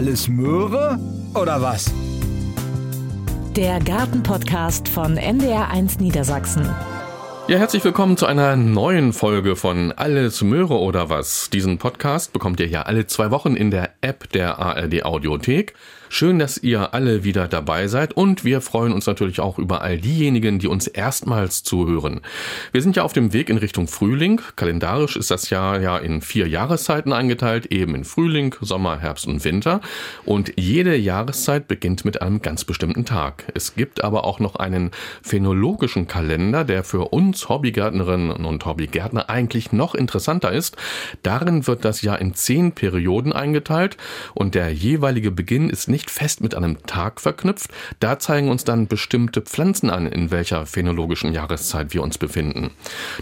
alles Möhre oder was? Der Gartenpodcast von NDR1 Niedersachsen. Ja, herzlich willkommen zu einer neuen Folge von Alles Möhre oder was. Diesen Podcast bekommt ihr ja alle zwei Wochen in der App der ARD Audiothek. Schön, dass ihr alle wieder dabei seid und wir freuen uns natürlich auch über all diejenigen, die uns erstmals zuhören. Wir sind ja auf dem Weg in Richtung Frühling. Kalendarisch ist das Jahr ja in vier Jahreszeiten eingeteilt, eben in Frühling, Sommer, Herbst und Winter. Und jede Jahreszeit beginnt mit einem ganz bestimmten Tag. Es gibt aber auch noch einen phänologischen Kalender, der für uns Hobbygärtnerinnen und Hobbygärtner eigentlich noch interessanter ist. Darin wird das Jahr in zehn Perioden eingeteilt und der jeweilige Beginn ist nicht nicht fest mit einem Tag verknüpft. Da zeigen uns dann bestimmte Pflanzen an, in welcher phänologischen Jahreszeit wir uns befinden.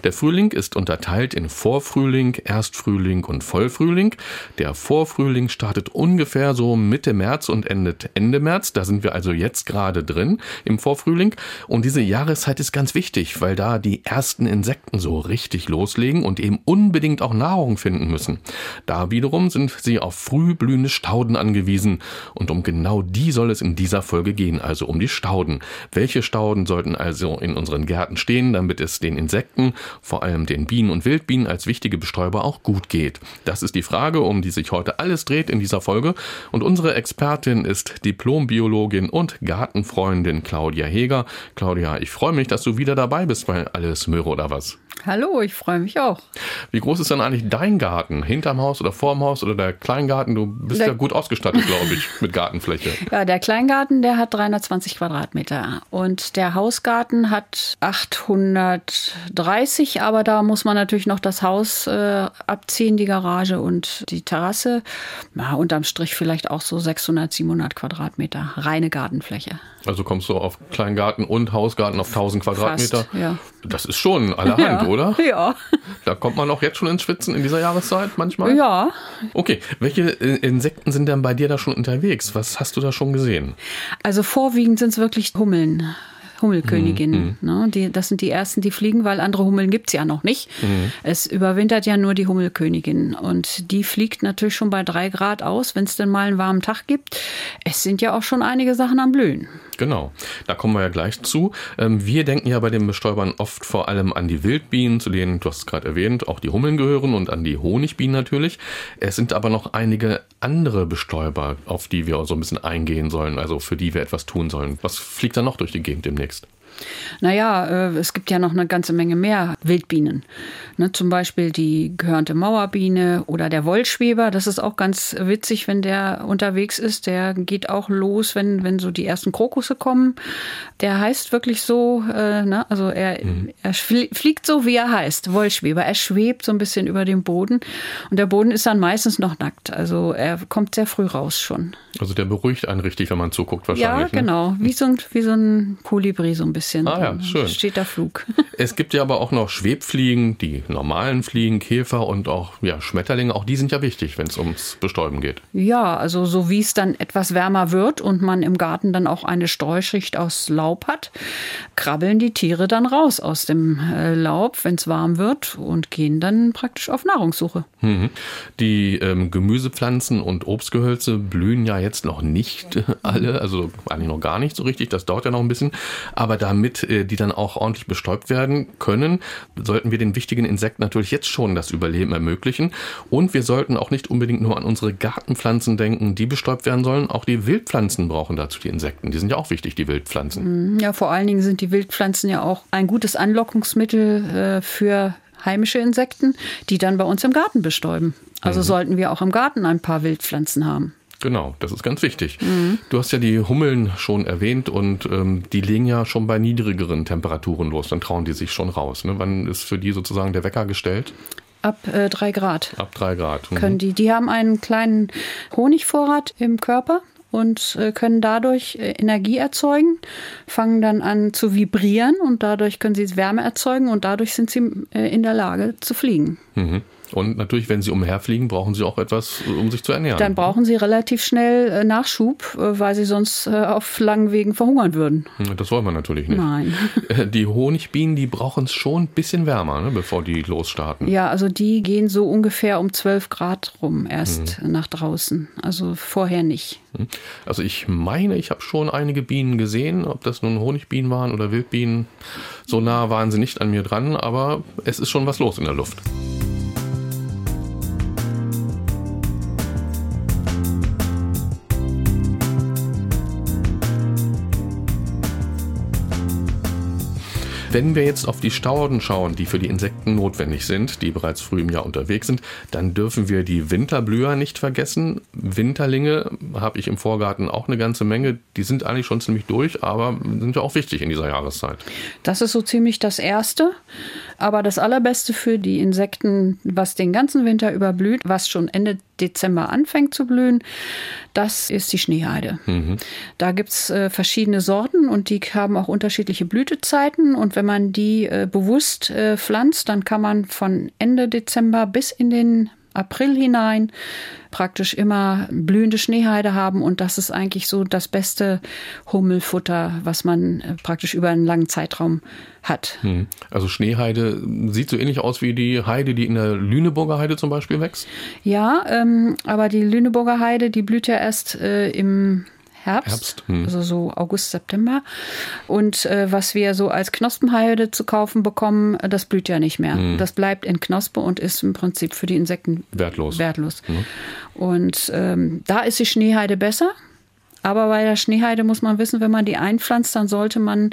Der Frühling ist unterteilt in Vorfrühling, Erstfrühling und Vollfrühling. Der Vorfrühling startet ungefähr so Mitte März und endet Ende März. Da sind wir also jetzt gerade drin im Vorfrühling. Und diese Jahreszeit ist ganz wichtig, weil da die ersten Insekten so richtig loslegen und eben unbedingt auch Nahrung finden müssen. Da wiederum sind sie auf früh blühende Stauden angewiesen. Und um genau die soll es in dieser Folge gehen, also um die Stauden. Welche Stauden sollten also in unseren Gärten stehen, damit es den Insekten, vor allem den Bienen und Wildbienen als wichtige Bestäuber auch gut geht? Das ist die Frage, um die sich heute alles dreht in dieser Folge. Und unsere Expertin ist Diplombiologin und Gartenfreundin Claudia Heger. Claudia, ich freue mich, dass du wieder dabei bist bei Alles Möhre oder was? Hallo, ich freue mich auch. Wie groß ist denn eigentlich dein Garten? Hinterm Haus oder vorm Haus oder der Kleingarten? Du bist der ja gut ausgestattet, glaube ich, mit Gartenfläche. Ja, der Kleingarten, der hat 320 Quadratmeter und der Hausgarten hat 830, aber da muss man natürlich noch das Haus äh, abziehen, die Garage und die Terrasse. Ja, unterm Strich vielleicht auch so 600, 700 Quadratmeter reine Gartenfläche. Also kommst du auf Kleingarten und Hausgarten auf 1000 Quadratmeter? Fast, ja. Das ist schon allerhand, ja, oder? Ja. Da kommt man auch jetzt schon ins Schwitzen in dieser Jahreszeit manchmal? Ja. Okay, welche äh, Insekten sind denn bei dir da schon unterwegs? Was hast du da schon gesehen? Also vorwiegend sind es wirklich Hummeln. Hummelköniginnen. Mhm. Ne? Die, das sind die ersten, die fliegen, weil andere Hummeln gibt es ja noch nicht. Mhm. Es überwintert ja nur die Hummelkönigin. Und die fliegt natürlich schon bei drei Grad aus, wenn es denn mal einen warmen Tag gibt. Es sind ja auch schon einige Sachen am Blühen. Genau, da kommen wir ja gleich zu. Ähm, wir denken ja bei den Bestäubern oft vor allem an die Wildbienen, zu denen, du hast es gerade erwähnt, auch die Hummeln gehören und an die Honigbienen natürlich. Es sind aber noch einige andere Bestäuber, auf die wir so ein bisschen eingehen sollen, also für die wir etwas tun sollen. Was fliegt da noch durch die Gegend demnächst? Naja, äh, es gibt ja noch eine ganze Menge mehr Wildbienen. Ne, zum Beispiel die gehörnte Mauerbiene oder der Wollschweber. Das ist auch ganz witzig, wenn der unterwegs ist. Der geht auch los, wenn, wenn so die ersten Krokusse kommen. Der heißt wirklich so, äh, ne? also er, mhm. er fliegt so, wie er heißt, Wollschweber. Er schwebt so ein bisschen über dem Boden und der Boden ist dann meistens noch nackt. Also er kommt sehr früh raus schon. Also der beruhigt einen richtig, wenn man zuguckt wahrscheinlich. Ja, genau. Ne? Wie, so ein, wie so ein Kolibri so ein bisschen bisschen. Ah ja, schön. Steht der Flug. Es gibt ja aber auch noch Schwebfliegen, die normalen Fliegen, Käfer und auch ja, Schmetterlinge. Auch die sind ja wichtig, wenn es ums Bestäuben geht. Ja, also so wie es dann etwas wärmer wird und man im Garten dann auch eine Streuschicht aus Laub hat, krabbeln die Tiere dann raus aus dem äh, Laub, wenn es warm wird und gehen dann praktisch auf Nahrungssuche. Mhm. Die ähm, Gemüsepflanzen und Obstgehölze blühen ja jetzt noch nicht alle, also eigentlich noch gar nicht so richtig. Das dauert ja noch ein bisschen. Aber da damit äh, die dann auch ordentlich bestäubt werden können, sollten wir den wichtigen Insekten natürlich jetzt schon das Überleben ermöglichen. Und wir sollten auch nicht unbedingt nur an unsere Gartenpflanzen denken, die bestäubt werden sollen. Auch die Wildpflanzen brauchen dazu die Insekten. Die sind ja auch wichtig, die Wildpflanzen. Mhm, ja, vor allen Dingen sind die Wildpflanzen ja auch ein gutes Anlockungsmittel äh, für heimische Insekten, die dann bei uns im Garten bestäuben. Also mhm. sollten wir auch im Garten ein paar Wildpflanzen haben. Genau, das ist ganz wichtig. Mhm. Du hast ja die Hummeln schon erwähnt und ähm, die legen ja schon bei niedrigeren Temperaturen los. Dann trauen die sich schon raus. Ne? Wann ist für die sozusagen der Wecker gestellt? Ab äh, drei Grad. Ab drei Grad. Mhm. Können die. Die haben einen kleinen Honigvorrat im Körper und äh, können dadurch äh, Energie erzeugen, fangen dann an zu vibrieren und dadurch können sie Wärme erzeugen und dadurch sind sie äh, in der Lage zu fliegen. Mhm. Und natürlich, wenn sie umherfliegen, brauchen sie auch etwas, um sich zu ernähren. Dann brauchen sie relativ schnell äh, Nachschub, äh, weil sie sonst äh, auf langen Wegen verhungern würden. Das wollen wir natürlich nicht. Nein. Die Honigbienen, die brauchen es schon ein bisschen wärmer, ne, bevor die losstarten. Ja, also die gehen so ungefähr um 12 Grad rum erst mhm. nach draußen. Also vorher nicht. Hm. Also ich meine, ich habe schon einige Bienen gesehen, ob das nun Honigbienen waren oder Wildbienen. So nah waren sie nicht an mir dran, aber es ist schon was los in der Luft. Wenn wir jetzt auf die Stauden schauen, die für die Insekten notwendig sind, die bereits früh im Jahr unterwegs sind, dann dürfen wir die Winterblüher nicht vergessen. Winterlinge habe ich im Vorgarten auch eine ganze Menge. Die sind eigentlich schon ziemlich durch, aber sind ja auch wichtig in dieser Jahreszeit. Das ist so ziemlich das Erste. Aber das Allerbeste für die Insekten, was den ganzen Winter überblüht, was schon Ende Dezember anfängt zu blühen, das ist die Schneeheide. Mhm. Da gibt es äh, verschiedene Sorten und die haben auch unterschiedliche Blütezeiten. Und wenn man die äh, bewusst äh, pflanzt, dann kann man von Ende Dezember bis in den April hinein praktisch immer blühende Schneeheide haben und das ist eigentlich so das beste Hummelfutter, was man äh, praktisch über einen langen Zeitraum hat. Hm. Also Schneeheide sieht so ähnlich aus wie die Heide, die in der Lüneburger Heide zum Beispiel wächst? Ja, ähm, aber die Lüneburger Heide, die blüht ja erst äh, im Herbst, Herbst. Hm. also so August, September. Und äh, was wir so als Knospenheide zu kaufen bekommen, das blüht ja nicht mehr. Hm. Das bleibt in Knospe und ist im Prinzip für die Insekten wertlos. wertlos. Hm. Und ähm, da ist die Schneeheide besser. Aber bei der Schneeheide muss man wissen, wenn man die einpflanzt, dann sollte man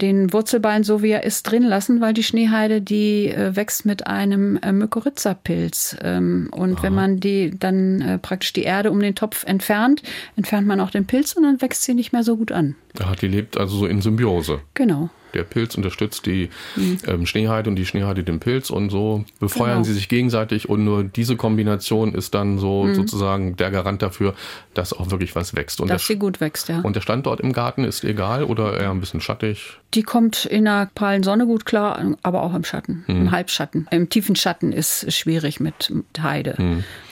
den Wurzelbein so wie er ist drin lassen, weil die Schneeheide, die äh, wächst mit einem äh, Mykorrhiza-Pilz. Ähm, und Aha. wenn man die dann äh, praktisch die Erde um den Topf entfernt, entfernt man auch den Pilz und dann wächst sie nicht mehr so gut an. Ja, die lebt also so in Symbiose. Genau. Der Pilz unterstützt die mhm. ähm, Schneeheide und die Schneeheide den Pilz und so befeuern genau. sie sich gegenseitig und nur diese Kombination ist dann so mhm. sozusagen der Garant dafür, dass auch wirklich was wächst. Und dass sie gut wächst, ja. Und der Standort im Garten ist egal oder eher ein bisschen schattig? Die kommt in der prallen Sonne gut klar, aber auch im Schatten, mhm. im Halbschatten. Im tiefen Schatten ist schwierig mit, mit Heide.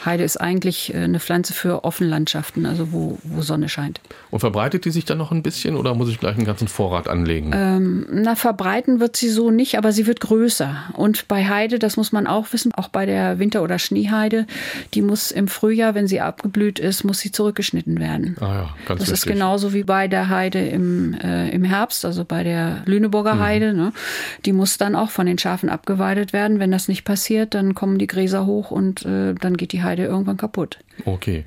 Heide ist eigentlich äh, eine Pflanze für Offenlandschaften, also wo, wo Sonne scheint. Und verbreitet die sich dann noch ein bisschen oder muss ich gleich einen ganzen Vorrat anlegen? Ähm, na, verbreiten wird sie so nicht, aber sie wird größer. Und bei Heide, das muss man auch wissen, auch bei der Winter- oder Schneeheide, die muss im Frühjahr, wenn sie abgeblüht ist, muss sie zurückgeschnitten werden. Ah ja, ganz Das wichtig. ist genauso wie bei der Heide im, äh, im Herbst, also bei der Lüneburger mhm. Heide. Ne? Die muss dann auch von den Schafen abgeweidet werden. Wenn das nicht passiert, dann kommen die Gräser hoch und äh, dann geht die Heide irgendwann kaputt. Okay,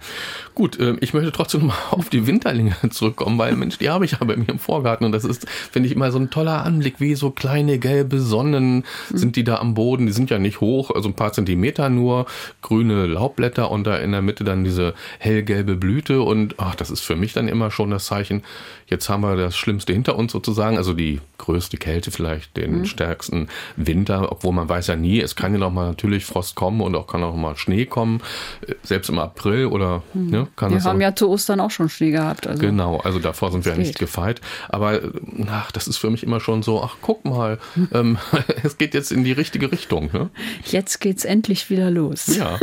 gut. Äh, ich möchte trotzdem mal auf die Winterlinge zurückkommen, weil Mensch, die habe ich ja bei mir im Vorgarten und das ist, finde ich, immer so ein toller Anblick, wie so kleine gelbe Sonnen sind die da am Boden. Die sind ja nicht hoch, also ein paar Zentimeter nur, grüne Laubblätter und da in der Mitte dann diese hellgelbe Blüte und ach, das ist für mich dann immer schon das Zeichen, jetzt haben wir das Schlimmste hinter uns sozusagen, also die größte Kälte vielleicht, den mhm. stärksten Winter, obwohl man weiß ja nie, es kann ja noch mal natürlich Frost kommen und auch kann auch mal Schnee kommen, selbst im April oder mhm. ne, kann Wir haben auch, ja zu Ostern auch schon Schnee gehabt. Also genau, also davor sind wir ja nicht gefeit, aber ach, das ist für mich immer schon so, ach guck mal, hm. ähm, es geht jetzt in die richtige Richtung. Ne? Jetzt geht's endlich wieder los. Ja,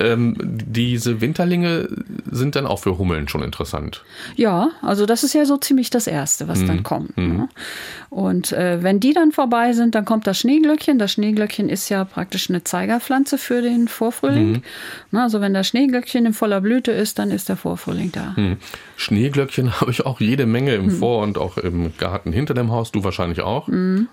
ähm, diese Winterlinge sind dann auch für Hummeln schon interessant. Ja, also das ist ja so ziemlich das Erste, was mhm. dann kommt. Mhm. Ne? Und äh, wenn die dann vorbei sind, dann kommt das Schneeglöckchen. Das Schneeglöckchen ist ja praktisch eine Zeigerpflanze für den Vorfrühling. Mhm. Na, also wenn das Schneeglöckchen in voller Blüte ist, dann ist der Vorfrühling da. Mhm. Schneeglöckchen habe ich auch jede Menge im mhm. Vor- und auch im Garten hinter dem Haus. Du wahrscheinlich auch. Mhm.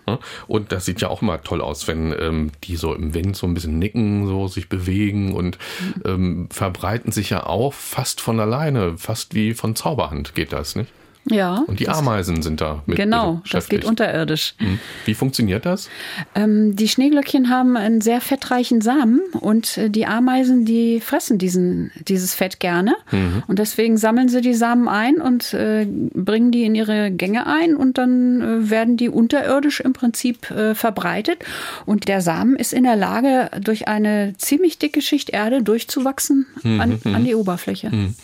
Und das sieht ja auch immer toll aus, wenn ähm, die so im Wind so ein bisschen nicken, so sich bewegen und mhm. ähm, verbreiten sich ja auch fast von alleine, fast wie von Zauberhand geht das, nicht? Ja. Und die Ameisen sind da mit Genau, das geht unterirdisch. Hm. Wie funktioniert das? Ähm, die Schneeglöckchen haben einen sehr fettreichen Samen und äh, die Ameisen, die fressen diesen, dieses Fett gerne. Mhm. Und deswegen sammeln sie die Samen ein und äh, bringen die in ihre Gänge ein und dann äh, werden die unterirdisch im Prinzip äh, verbreitet. Und der Samen ist in der Lage, durch eine ziemlich dicke Schicht Erde durchzuwachsen mhm. an, an, die Oberfläche. Mhm.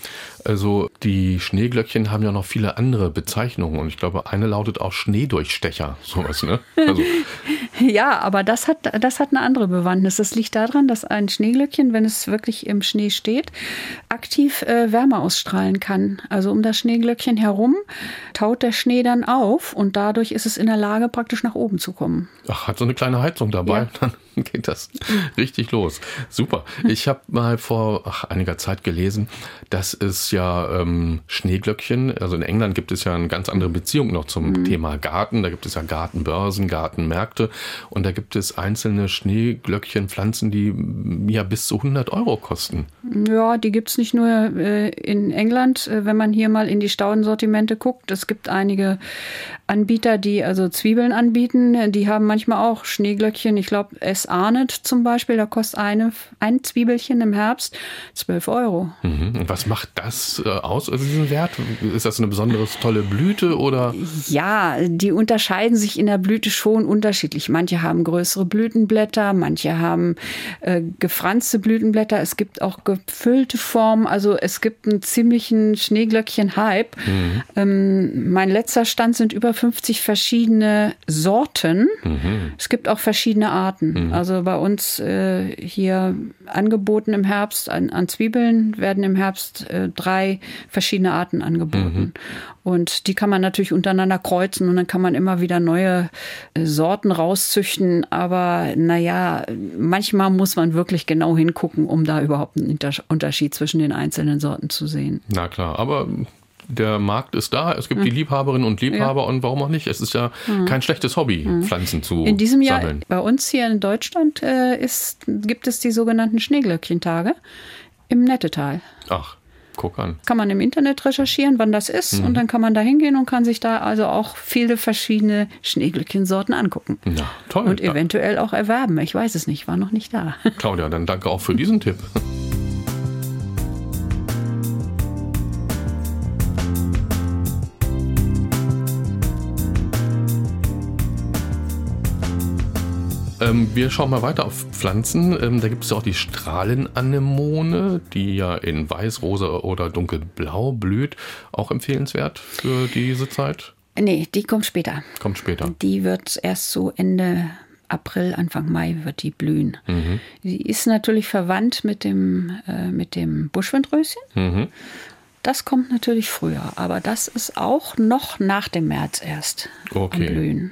Also die Schneeglöckchen haben ja noch viele andere Bezeichnungen und ich glaube, eine lautet auch Schneedurchstecher, sowas, ne? Also. Ja, aber das hat, das hat eine andere Bewandtnis. Das liegt daran, dass ein Schneeglöckchen, wenn es wirklich im Schnee steht, aktiv äh, Wärme ausstrahlen kann. Also um das Schneeglöckchen herum taut der Schnee dann auf und dadurch ist es in der Lage, praktisch nach oben zu kommen. Ach, hat so eine kleine Heizung dabei. Ja. Geht das richtig los. Super. Ich habe mal vor ach, einiger Zeit gelesen, dass es ja ähm, Schneeglöckchen, also in England gibt es ja eine ganz andere Beziehung noch zum Mhm. Thema Garten. Da gibt es ja Gartenbörsen, Gartenmärkte und da gibt es einzelne Schneeglöckchenpflanzen, die mm, ja bis zu 100 Euro kosten. Ja, die gibt's nicht nur äh, in England. Äh, wenn man hier mal in die Staudensortimente guckt, es gibt einige Anbieter, die also Zwiebeln anbieten. Die haben manchmal auch Schneeglöckchen. Ich glaube, S. Arnett zum Beispiel, da kostet eine, ein Zwiebelchen im Herbst 12 Euro. Mhm. Was macht das äh, aus, also diesen Wert? Ist das eine besonders tolle Blüte oder? Ja, die unterscheiden sich in der Blüte schon unterschiedlich. Manche haben größere Blütenblätter, manche haben äh, gefranste Blütenblätter. Es gibt auch gefüllte Formen. Also es gibt einen ziemlichen Schneeglöckchen-Hype. Ähm, mein letzter Stand sind über 50 verschiedene Sorten. Es gibt auch verschiedene Arten. Also bei uns äh, hier angeboten im Herbst an, an Zwiebeln werden im Herbst äh, drei verschiedene Arten angeboten. Und die kann man natürlich untereinander kreuzen und dann kann man immer wieder neue äh, Sorten rauszüchten. Aber naja, manchmal muss man wirklich genau hingucken, um da überhaupt einen Inter- Unterschied zwischen den einzelnen Sorten zu sehen. Na klar, aber der Markt ist da, es gibt die Liebhaberinnen und Liebhaber und warum auch nicht? Es ist ja kein schlechtes Hobby, Pflanzen zu In diesem Jahr sammeln. bei uns hier in Deutschland äh, ist, gibt es die sogenannten Schneeglöckchentage im Nettetal. Ach, guck an. Kann man im Internet recherchieren, wann das ist, und dann kann man da hingehen und kann sich da also auch viele verschiedene Schneeglöckchensorten angucken. Na, toll. Und Ja, eventuell auch erwerben. Ich weiß es nicht, war noch nicht da. Claudia, dann danke auch für diesen Tipp. Ähm, wir schauen mal weiter auf Pflanzen. Ähm, da gibt es ja auch die Strahlenanemone, die ja in weiß, rosa oder dunkelblau blüht. Auch empfehlenswert für diese Zeit. nee, die kommt später. Kommt später. Die wird erst so Ende April, Anfang Mai wird die blühen. Sie ist natürlich verwandt mit dem, äh, mit dem Buschwindröschen. Mhm. Das kommt natürlich früher, aber das ist auch noch nach dem März erst Okay. am Blühen.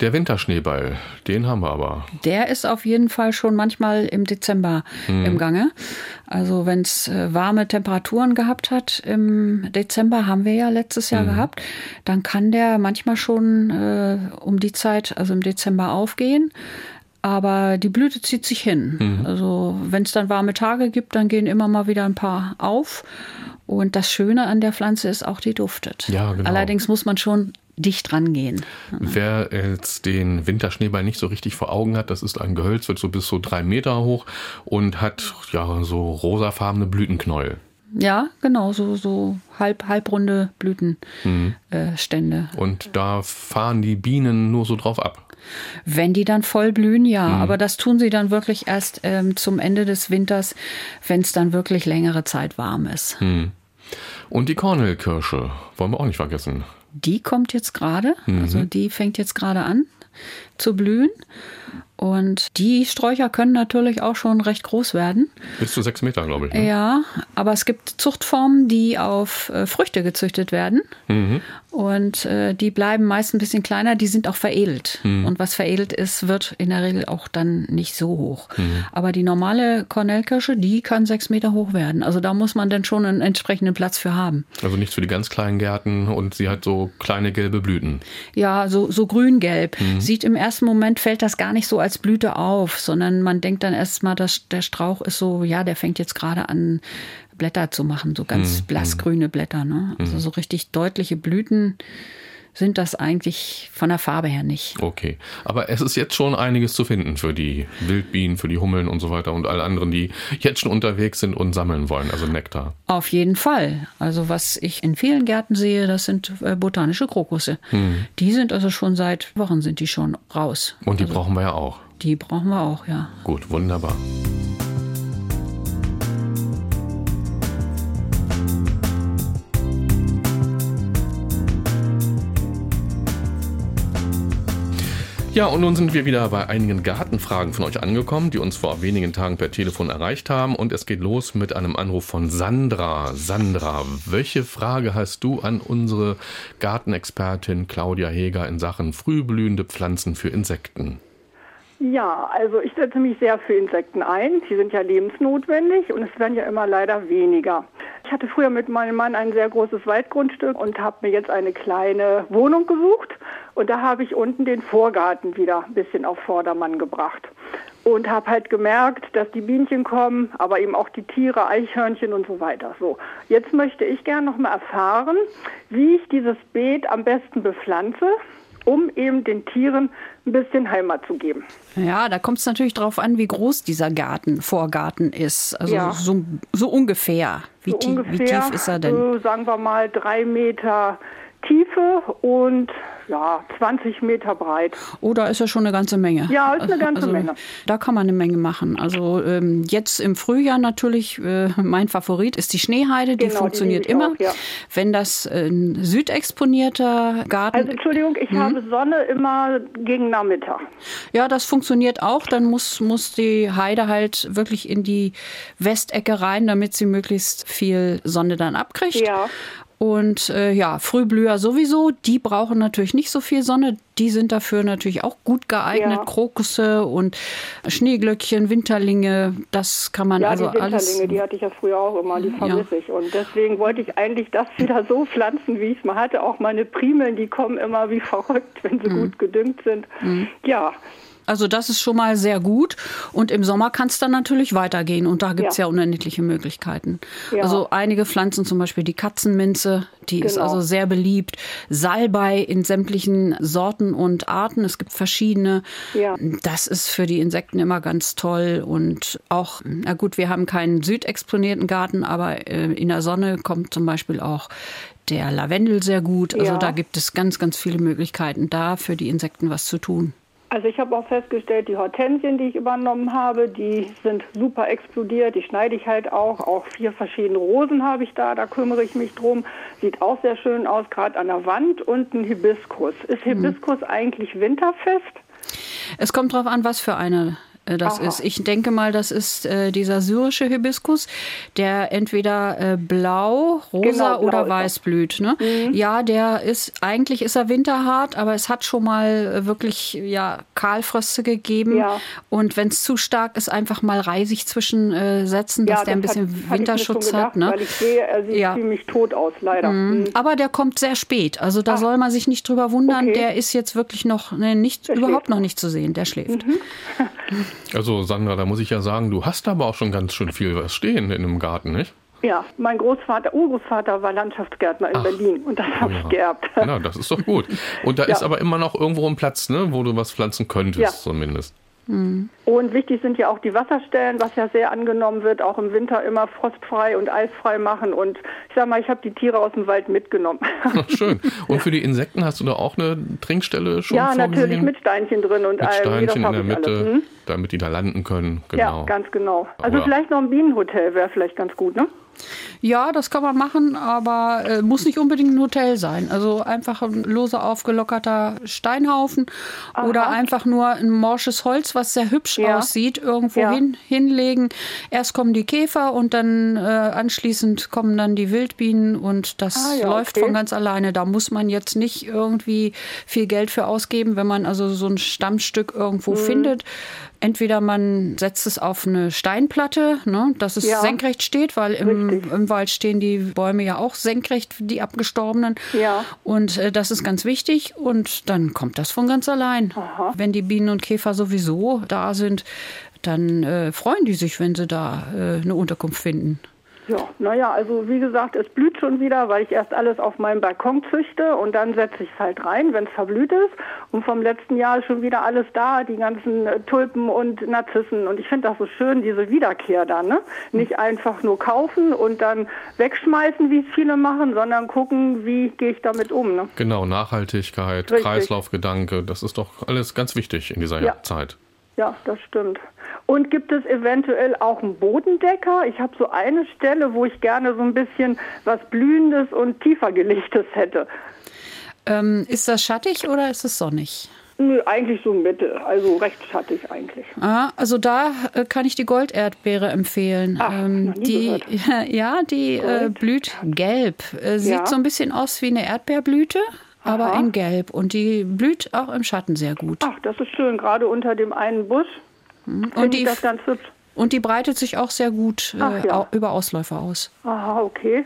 Der Winterschneeball, den haben wir aber. Der ist auf jeden Fall schon manchmal im Dezember im Gange. Also wenn es äh, warme Temperaturen gehabt hat im Dezember, haben wir ja letztes Jahr gehabt, dann kann der manchmal schon äh, um die Zeit, also im Dezember aufgehen. Aber die Blüte zieht sich hin. Also wenn es dann warme Tage gibt, dann gehen immer mal wieder ein paar auf. Und das Schöne an der Pflanze ist auch, die duftet. Ja, genau. Allerdings muss man schon dicht rangehen. Wer jetzt den Winterschneeball nicht so richtig vor Augen hat, das ist ein Gehölz, wird so bis so drei Meter hoch und hat ja so rosafarbene Blütenknäuel. Ja, genau, so, so halb, halbrunde Blütenstände. Äh, Stände. Und da fahren die Bienen nur so drauf ab. Wenn die dann voll blühen, ja. Aber das tun sie dann wirklich erst ähm, zum Ende des Winters, wenn es dann wirklich längere Zeit warm ist. Und die Kornelkirsche wollen wir auch nicht vergessen. Die kommt jetzt gerade, also die fängt jetzt gerade an zu blühen. Und die Sträucher können natürlich auch schon recht groß werden. Bis zu sechs Meter, glaube ich. Ne? Ja, aber es gibt Zuchtformen, die auf äh, Früchte gezüchtet werden. Und äh, die bleiben meist ein bisschen kleiner, die sind auch veredelt. Und was veredelt ist, wird in der Regel auch dann nicht so hoch. Aber die normale Kornellkirsche, die kann sechs Meter hoch werden. Also da muss man dann schon einen entsprechenden Platz für haben. Also nichts für die ganz kleinen Gärten und sie hat so kleine gelbe Blüten. Ja, so, so grün-gelb. Sieht im ersten Moment, fällt das gar nicht so als Blüte auf, sondern man denkt dann erstmal, dass der Strauch ist so, ja, der fängt jetzt gerade an, Blätter zu machen, so ganz blassgrüne Blätter. Ne? Also so richtig deutliche Blüten sind das eigentlich von der Farbe her nicht. Okay. Aber es ist jetzt schon einiges zu finden für die Wildbienen, für die Hummeln und so weiter und alle anderen, die jetzt schon unterwegs sind und sammeln wollen, also Nektar. Auf jeden Fall. Also was ich in vielen Gärten sehe, das sind äh, botanische Krokusse. Die sind also schon seit Wochen sind die schon raus. Und die brauchen wir ja auch. Die brauchen wir auch, ja. Gut, wunderbar. Ja, und nun sind wir wieder bei einigen Gartenfragen von euch angekommen, die uns vor wenigen Tagen per Telefon erreicht haben. Und es geht los mit einem Anruf von Sandra. Sandra, welche Frage hast du an unsere Gartenexpertin Claudia Heger in Sachen frühblühende Pflanzen für Insekten? Ja, also ich setze mich sehr für Insekten ein. Sie sind ja lebensnotwendig und es werden ja immer leider weniger. Ich hatte früher mit meinem Mann ein sehr großes Waldgrundstück und habe mir jetzt eine kleine Wohnung gesucht. Und da habe ich unten den Vorgarten wieder ein bisschen auf Vordermann gebracht. Und habe halt gemerkt, dass die Bienchen kommen, aber eben auch die Tiere, Eichhörnchen und so weiter. So, jetzt möchte ich gerne noch mal erfahren, wie ich dieses Beet am besten bepflanze, um eben den Tieren ein bisschen Heimat zu geben. Ja, da kommt es natürlich darauf an, wie groß dieser Garten, Vorgarten ist. Also Ja. so, so ungefähr. Wie, so tief, ungefähr, wie tief ist er denn? So, sagen wir mal drei Meter Tiefe und ja 20 Meter breit. Oh, da ist ja schon eine ganze Menge. Ja, ist eine ganze also, Menge. Da kann man eine Menge machen. Also ähm, jetzt im Frühjahr natürlich, äh, mein Favorit ist die Schneeheide, die Genau, die funktioniert ich immer. auch, ja. Wenn das äh, ein südexponierter Garten Also Entschuldigung, ich Mhm. habe Sonne immer gegen Nachmittag. Ja, das funktioniert auch. Dann muss, muss die Heide halt wirklich in die Westecke rein, damit sie möglichst viel Sonne dann abkriegt. Ja. Und äh, ja, Frühblüher sowieso, die brauchen natürlich nicht so viel Sonne. Die sind dafür natürlich auch gut geeignet. Ja. Krokusse und Schneeglöckchen, Winterlinge, das kann man Ja, also die Winterlinge, alles. die hatte ich ja früher auch immer, die vermisse ich. Und deswegen wollte ich eigentlich das wieder so pflanzen, wie ich es mal hatte. Auch meine Primeln, die kommen immer wie verrückt, wenn Mhm. sie gut gedüngt sind. Ja, Also das ist schon mal sehr gut. Und im Sommer kann es dann natürlich weitergehen. Und da gibt es ja. Ja. unendliche Möglichkeiten. Ja. Also einige Pflanzen, zum Beispiel die Katzenminze, die ist Genau. also sehr beliebt. Salbei in sämtlichen Sorten und Arten. Es gibt verschiedene. Ja. Das ist für die Insekten immer ganz toll. Und auch, na gut, wir haben keinen südexponierten Garten, aber äh, in der Sonne kommt zum Beispiel auch der Lavendel sehr gut. Also Ja. da gibt es ganz, ganz viele Möglichkeiten, da für die Insekten was zu tun. Also ich habe auch festgestellt, die Hortensien, die ich übernommen habe, die sind super explodiert. Die schneide ich halt auch. Auch vier verschiedene Rosen habe ich da, da kümmere ich mich drum. Sieht auch sehr schön aus, gerade an der Wand. Und ein Hibiskus. Ist Mhm. Hibiskus eigentlich winterfest? Es kommt drauf an, was für eine das Aha. ist. Ich denke mal, das ist äh, dieser syrische Hibiskus, der entweder äh, blau, rosa Genau, blau oder er. weiß blüht. Ne? Ja, der ist eigentlich ist er winterhart, aber es hat schon mal äh, wirklich ja Kahlfröste gegeben. Ja. Und wenn es zu stark ist, einfach mal Reisig zwischensetzen, dass der ein das bisschen hat- Winterschutz gedacht, hat. Ne? Weil ich sehe, er sieht Ja. ziemlich tot aus, leider. Mhm. Aber der kommt sehr spät. Also da soll man sich nicht drüber wundern. Okay. Der ist jetzt wirklich noch ne, nicht Der überhaupt schläft noch noch. nicht zu sehen. Der schläft. Also Sandra, da muss ich ja sagen, du hast aber auch schon ganz schön viel was stehen in einem Garten, nicht? Ja, mein Großvater, Urgroßvater war Landschaftsgärtner in Berlin und das habe ich geerbt. Na, das ist doch gut. Und da Ja. ist aber immer noch irgendwo ein Platz, ne, wo du was pflanzen könntest, Ja. zumindest. Und wichtig sind ja auch die Wasserstellen, was ja sehr angenommen wird, auch im Winter immer frostfrei und eisfrei machen. Und ich sag mal, ich habe die Tiere aus dem Wald mitgenommen. Schön. Und für die Insekten hast du da auch eine Trinkstelle schon ja, vorgesehen? natürlich mit Steinchen drin und Mit allem. Steinchen in der. Mitte, Hm? damit die da landen können. Genau. Ja, ganz genau. Also Aber- vielleicht noch ein Bienenhotel wäre vielleicht ganz gut, ne? Ja, das kann man machen, aber äh, muss nicht unbedingt ein Hotel sein. Also einfach ein lose aufgelockerter Steinhaufen oder einfach nur ein morsches Holz, was sehr hübsch Ja. aussieht, irgendwo Ja. hin, hinlegen. Erst kommen die Käfer und dann äh, anschließend kommen dann die Wildbienen und das Ah, ja, läuft okay. von ganz alleine. Da muss man jetzt nicht irgendwie viel Geld für ausgeben, wenn man also so ein Stammstück Mhm. irgendwo findet. Entweder man setzt es auf eine Steinplatte, ne, dass es Ja. senkrecht steht, weil im, im Wald stehen die Bäume ja auch senkrecht, die abgestorbenen. Ja. Und äh, das ist ganz wichtig und dann kommt das von ganz allein. Wenn die Bienen und Käfer sowieso da sind, dann äh, freuen die sich, wenn sie da äh, eine Unterkunft finden. Ja, naja, also wie gesagt, es blüht schon wieder, weil ich erst alles auf meinem Balkon züchte und dann setze ich es halt rein, wenn es verblüht ist. Und vom letzten Jahr ist schon wieder alles da, die ganzen äh, Tulpen und Narzissen. Und ich finde das so schön, diese Wiederkehr dann, ne? Nicht einfach nur kaufen und dann wegschmeißen, wie es viele machen, sondern gucken, wie gehe ich damit um, ne? Genau, Nachhaltigkeit, Richtig. Kreislaufgedanke, das ist doch alles ganz wichtig in dieser Ja. Zeit. Ja, das stimmt. Und gibt es eventuell auch einen Bodendecker? Ich habe so eine Stelle, wo ich gerne so ein bisschen was Blühendes und tiefer gelegtes hätte. Ähm, ist das schattig oder ist es sonnig? Nö, eigentlich so Mitte, also recht schattig eigentlich. Ah, also da äh, kann ich die Golderdbeere empfehlen. Ach, ähm, die, gehört. ja, die äh, blüht gelb. Äh, sieht Ja. so ein bisschen aus wie eine Erdbeerblüte, aber Aha. in gelb. Und die blüht auch im Schatten sehr gut. Ach, das ist schön, gerade unter dem einen Busch. Und Finde die, ich das ganz hübsch. und die breitet sich auch sehr gut äh, ja. über Ausläufer aus. Aha, okay.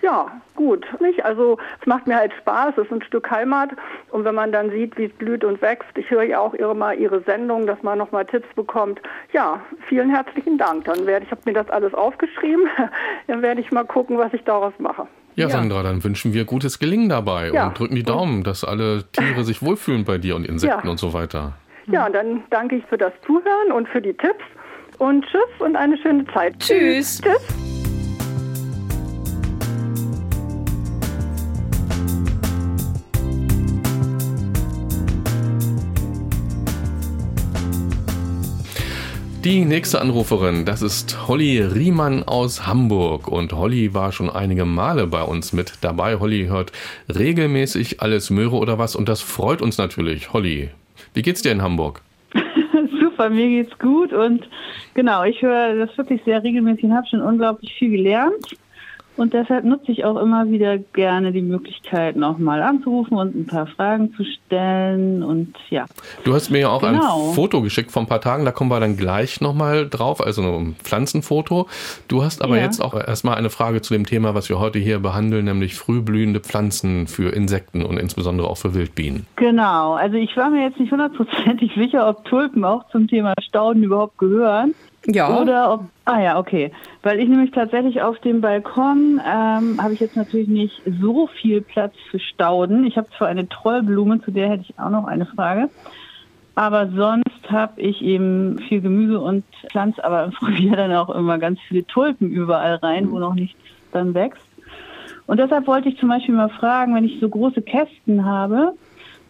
Ja, gut. Nicht? Also es macht mir halt Spaß, es ist ein Stück Heimat. Und wenn man dann sieht, wie es blüht und wächst, ich höre ja auch ihre, mal ihre Sendung, dass man nochmal Tipps bekommt. Ja, vielen herzlichen Dank. Dann werde ich habe mir das alles aufgeschrieben. Dann werde ich mal gucken, was ich daraus mache. Ja, Ja. Sandra, dann wünschen wir gutes Gelingen dabei Ja. und drücken die Daumen, dass alle Tiere sich wohlfühlen bei dir und Insekten Ja. und so weiter. Ja, und dann danke ich für das Zuhören und für die Tipps. Und tschüss und eine schöne Zeit. Tschüss. Tschüss. Die nächste Anruferin, das ist Holly Riemann aus Hamburg. Und Holly war schon einige Male bei uns mit dabei. Holly hört regelmäßig alles Möhre oder was und das freut uns natürlich. Holly, wie geht's dir in Hamburg? Super, mir geht's gut und genau, ich höre das wirklich sehr regelmäßig und habe schon unglaublich viel gelernt. Und deshalb nutze ich auch immer wieder gerne die Möglichkeit, nochmal anzurufen und ein paar Fragen zu stellen. Und ja, Du hast mir ja auch Genau. ein Foto geschickt vor ein paar Tagen, da kommen wir dann gleich nochmal drauf, also ein Pflanzenfoto. Du hast aber Ja. jetzt auch erstmal eine Frage zu dem Thema, was wir heute hier behandeln, nämlich frühblühende Pflanzen für Insekten und insbesondere auch für Wildbienen. genau. Also ich war mir jetzt nicht hundertprozentig sicher, ob Tulpen auch zum Thema Stauden überhaupt gehören. Ja. Oder ob. Ah ja, okay. Weil ich nämlich tatsächlich auf dem Balkon ähm, habe ich jetzt natürlich nicht so viel Platz für Stauden. Ich habe zwar eine Trollblume, zu der hätte ich auch noch eine Frage. Aber sonst habe ich eben viel Gemüse und pflanze aber im Frühjahr dann auch immer ganz viele Tulpen überall rein, wo noch nichts dann wächst. Und deshalb wollte ich zum Beispiel mal fragen, wenn ich so große Kästen habe,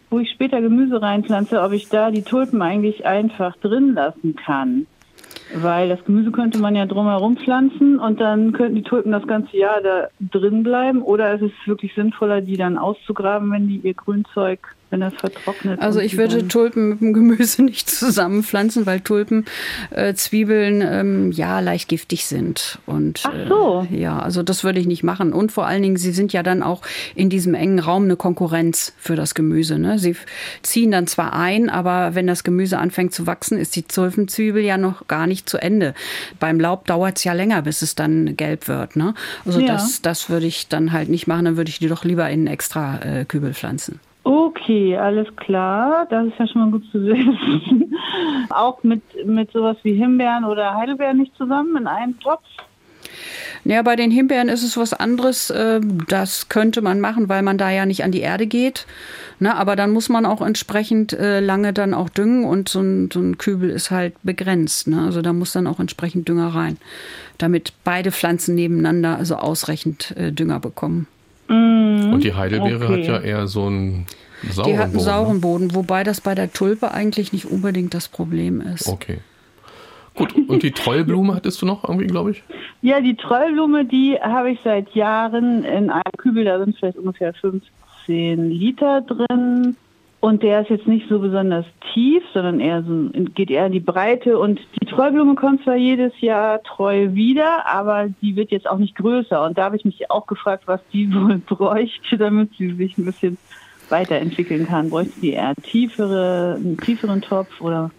wo ich später Gemüse reinpflanze, ob ich da die Tulpen eigentlich einfach drin lassen kann. Weil das Gemüse könnte man ja drumherum pflanzen und dann könnten die Tulpen das ganze Jahr da drin bleiben. Oder ist es wirklich sinnvoller, die dann auszugraben, wenn die ihr Grünzeug, wenn das vertrocknet? Also ich würde Tulpen mit dem Gemüse nicht zusammenpflanzen, weil Tulpen, äh, Zwiebeln, ähm, ja, leicht giftig sind. Und, Ach so. Äh, ja, also das würde ich nicht machen. Und vor allen Dingen, sie sind ja dann auch in diesem engen Raum eine Konkurrenz für das Gemüse. Ne? Sie ziehen dann zwar ein, aber wenn das Gemüse anfängt zu wachsen, ist die Tulpenzwiebel ja noch gar nicht zu Ende. Beim Laub dauert es ja länger, bis es dann gelb wird. Ne? Also Ja. das, das würde ich dann halt nicht machen. Dann würde ich die doch lieber in einen extra äh, Kübel pflanzen. Okay, alles klar. Das ist ja schon mal gut zu wissen. Auch mit, mit sowas wie Himbeeren oder Heidelbeeren nicht zusammen in einem Topf? Ja, bei den Himbeeren ist es was anderes. Äh, Das könnte man machen, weil man da ja nicht an die Erde geht. Ne, aber dann muss man auch entsprechend äh, lange dann auch düngen und so ein, so ein Kübel ist halt begrenzt. Ne? Also da muss dann auch entsprechend Dünger rein, damit beide Pflanzen nebeneinander also ausreichend äh, Dünger bekommen. Und die Heidelbeere okay. hat ja eher so einen sauren Die hat einen Boden, sauren ne? Boden, wobei das bei der Tulpe eigentlich nicht unbedingt das Problem ist. Okay. Gut, und die Trollblume hattest du noch irgendwie, glaube ich? Ja, die Trollblume, die habe ich seit Jahren in einem Kübel, da sind vielleicht ungefähr 15 Liter drin. Und der ist jetzt nicht so besonders tief, sondern eher so, geht eher in die Breite. Und die Trollblume kommt zwar jedes Jahr treu wieder, aber die wird jetzt auch nicht größer. Und da habe ich mich auch gefragt, was die wohl bräuchte, damit sie sich ein bisschen weiterentwickeln kann. Bräuchte die eher tiefere, einen tieferen Topf oder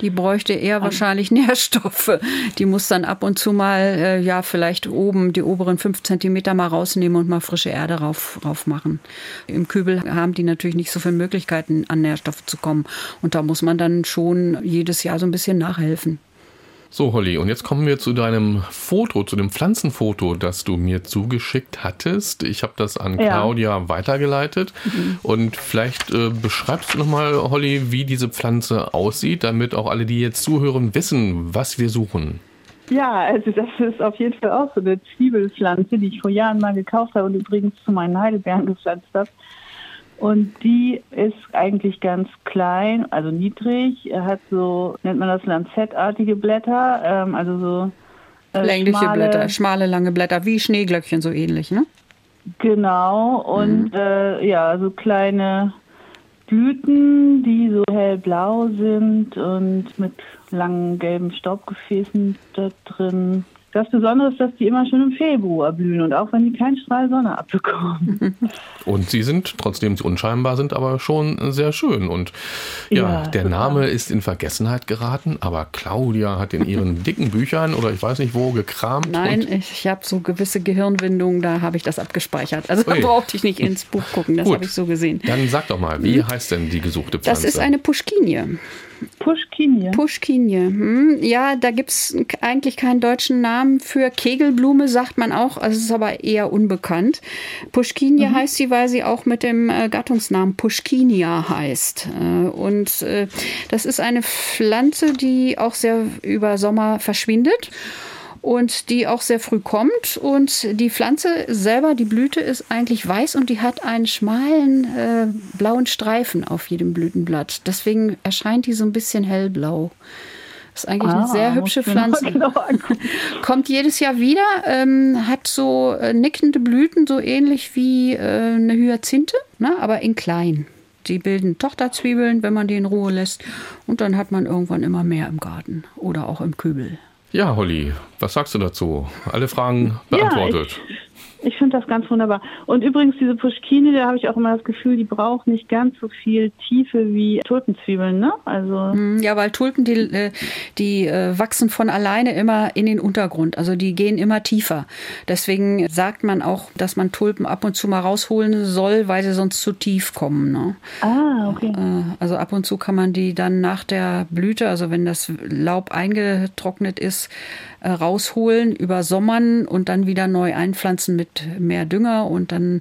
Die bräuchte eher wahrscheinlich Nährstoffe. Die muss dann ab und zu mal, äh, ja, vielleicht oben die oberen fünf Zentimeter mal rausnehmen und mal frische Erde rauf, rauf machen. Im Kübel haben die natürlich nicht so viele Möglichkeiten, an Nährstoffe zu kommen. Und da muss man dann schon jedes Jahr so ein bisschen nachhelfen. So, Holly, und jetzt kommen wir zu deinem Foto, zu dem Pflanzenfoto, das du mir zugeschickt hattest. Ich habe das an Ja. Claudia weitergeleitet. Und vielleicht äh, beschreibst du nochmal, Holly, wie diese Pflanze aussieht, damit auch alle, die jetzt zuhören, wissen, was wir suchen. Ja, also das ist auf jeden Fall auch so eine Zwiebelpflanze, die ich vor Jahren mal gekauft habe und übrigens zu meinen Heidelbeeren gepflanzt habe. Und die ist eigentlich ganz klein, also niedrig. Er hat so, nennt man das lanzettartige Blätter, ähm, also so äh, Längliche schmale, Blätter, schmale, lange Blätter, wie Schneeglöckchen so ähnlich, ne? Genau, und äh, ja, so kleine Blüten, die so hellblau sind und mit langen gelben Staubgefäßen da drin. Das Besondere ist, dass die immer schon im Februar blühen und auch wenn die keinen Strahl Sonne abbekommen. Und sie sind, trotzdem sie unscheinbar sind, aber schon sehr schön. Und ja, Ja, der total. Name ist in Vergessenheit geraten, aber Claudia hat in ihren dicken Büchern oder ich weiß nicht wo gekramt. Nein, ich, ich habe so gewisse Gehirnwindungen, da habe ich das abgespeichert. Also da Ui. brauchte ich nicht ins Buch gucken, das habe ich so gesehen. Dann sag doch mal, wie heißt denn die gesuchte Mhm. Das Pflanze? ist eine Puschkinie. Pushkinie. Puschkinie. Hm, ja, da gibt es eigentlich keinen deutschen Namen für. Kegelblume sagt man auch, also es ist aber eher unbekannt. Puschkinie heißt sie, weil sie auch mit dem äh, Gattungsnamen Puschkinia heißt. Äh, und äh, das ist eine Pflanze, die auch sehr über Sommer verschwindet und die auch sehr früh kommt. Und die Pflanze selber, die Blüte ist eigentlich weiß und die hat einen schmalen äh, blauen Streifen auf jedem Blütenblatt. Deswegen erscheint die so ein bisschen hellblau. Das ist eigentlich eine Ah, sehr muss hübsche Pflanze. angucken. Kommt jedes Jahr wieder, ähm, hat so äh, nickende Blüten, so ähnlich wie äh, eine Hyazinthe, ne? aber in klein. Die bilden Tochterzwiebeln, wenn man die in Ruhe lässt. Und dann hat man irgendwann immer mehr im Garten oder auch im Kübel. Ja, Holly, was sagst du dazu? Alle Fragen beantwortet. Ich finde das ganz wunderbar. Und übrigens, diese Pushkini, da habe ich auch immer das Gefühl, die braucht nicht ganz so viel Tiefe wie Tulpenzwiebeln, ne? Also, Mm, Ja, weil Tulpen, die, äh, die äh, wachsen von alleine immer in den Untergrund. Also die gehen immer tiefer. Deswegen sagt man auch, dass man Tulpen ab und zu mal rausholen soll, weil sie sonst zu tief kommen. Ne? ah, okay. Äh, Also ab und zu kann man die dann nach der Blüte, also wenn das Laub eingetrocknet ist, äh, rausholen, übersommern und dann wieder neu einpflanzen mit mehr Dünger und dann